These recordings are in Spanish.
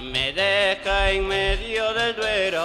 me deja en medio del duero.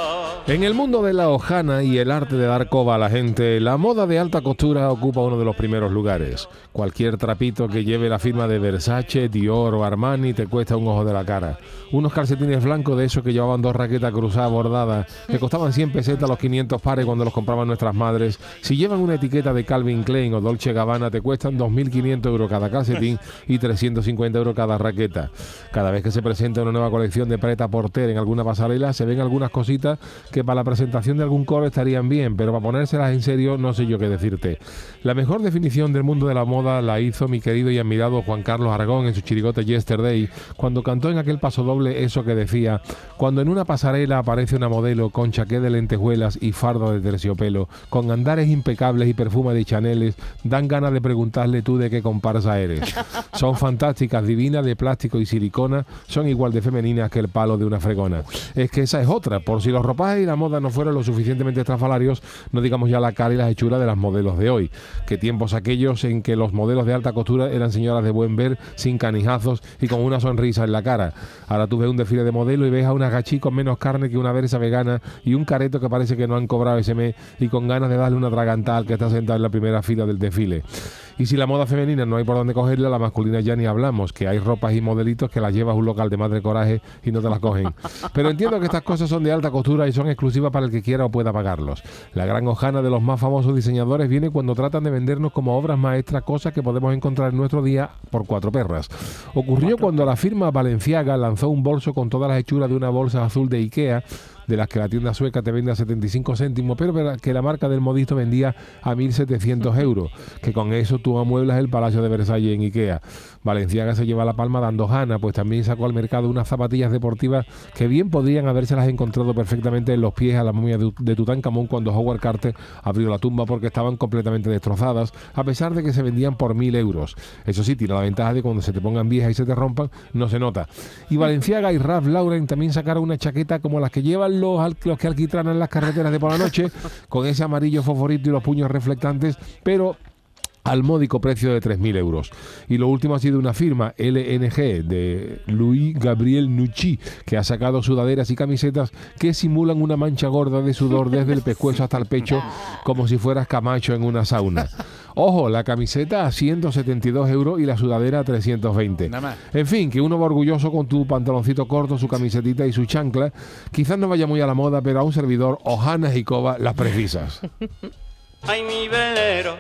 En el mundo de la hojana y el arte de dar coba a la gente, la moda de alta costura ocupa uno de los primeros lugares. Cualquier trapito que lleve la firma de Versace, Dior o Armani te cuesta un ojo de la cara. Unos calcetines blancos de esos que llevaban dos raquetas cruzadas bordadas, que costaban 100 pesetas los 500 pares cuando los compraban nuestras madres. Si llevan una etiqueta de Calvin Klein o Dolce Gabbana, te cuestan 2.500 euros cada calcetín y 350 euros cada raqueta. Cada vez que se presenta una nueva colección de preta porter en alguna pasarela, se ven algunas cositas que para la presentación de algún coro estarían bien, pero para ponérselas en serio no sé yo qué decirte. La mejor definición del mundo de la moda la hizo mi querido y admirado Juan Carlos Aragón en su chirigote Yesterday, cuando cantó en aquel paso doble eso que decía, cuando en una pasarela aparece una modelo con chaqué de lentejuelas y fardo de terciopelo, con andares impecables y perfume de chaneles, dan ganas de preguntarle tú de qué comparsa eres. Son fantásticas, divinas, de plástico y silicona, son igual de femeninas que el palo de una fregona. Es que esa es otra. Por si los ropajes y la moda no fueron lo suficientemente estrafalarios, no digamos ya la cara y las hechuras de las modelos de hoy. Que tiempos aquellos en que los modelos de alta costura eran señoras de buen ver, sin canijazos y con una sonrisa en la cara. Ahora tú ves un desfile de modelo y ves a una gachí con menos carne que una versa vegana y un careto que parece que no han cobrado ese mes y con ganas de darle una tragantal que está sentado en la primera fila del desfile. Y si la moda femenina no hay por dónde cogerla, la masculina ya ni hablamos, que hay ropas y modelitos que las llevas a un local de madre coraje y no te las cogen. Pero entiendo que estas cosas son de alta costura y son exclusivas para el que quiera o pueda pagarlos. La gran hojana de los más famosos diseñadores viene cuando tratan de vendernos como obras maestras cosas que podemos encontrar en nuestro día por cuatro perras. Ocurrió cuando la firma Valenciaga lanzó un bolso con todas las hechuras de una bolsa azul de Ikea de las que la tienda sueca te vende a 75 céntimos, pero que la marca del modisto vendía a 1.700 euros, que con eso tú amueblas el Palacio de Versalles en Ikea. Valenciaga se lleva la palma dando jana, pues también sacó al mercado unas zapatillas deportivas que bien podrían habérselas encontrado perfectamente en los pies a la momia de Tutankamón cuando Howard Carter abrió la tumba porque estaban completamente destrozadas, a pesar de que se vendían por 1.000 euros. Eso sí, tiene la ventaja de cuando se te pongan viejas y se te rompan, no se nota. Y Valenciaga y Ralph Lauren también sacaron una chaqueta como las que llevan los, los que alquitranan las carreteras de por la noche, con ese amarillo favorito y los puños reflectantes, pero al módico precio de 3.000 euros. Y lo último ha sido una firma LNG de Louis Gabriel Nucci, que ha sacado sudaderas y camisetas que simulan una mancha gorda de sudor desde el pescuezo hasta el pecho, como si fueras Camacho en una sauna. Ojo, la camiseta a 172 euros y la sudadera a 320. En fin, que uno va orgulloso con tu pantaloncito corto, su camisetita y su chancla. Quizás no vaya muy a la moda, pero a un servidor, Ojana y Coba, las precisas. Ay, mi velero,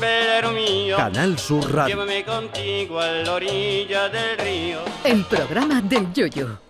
velero mío. Canal Sur Radio. Llévame contigo a la orilla del río. El programa del Yoyo.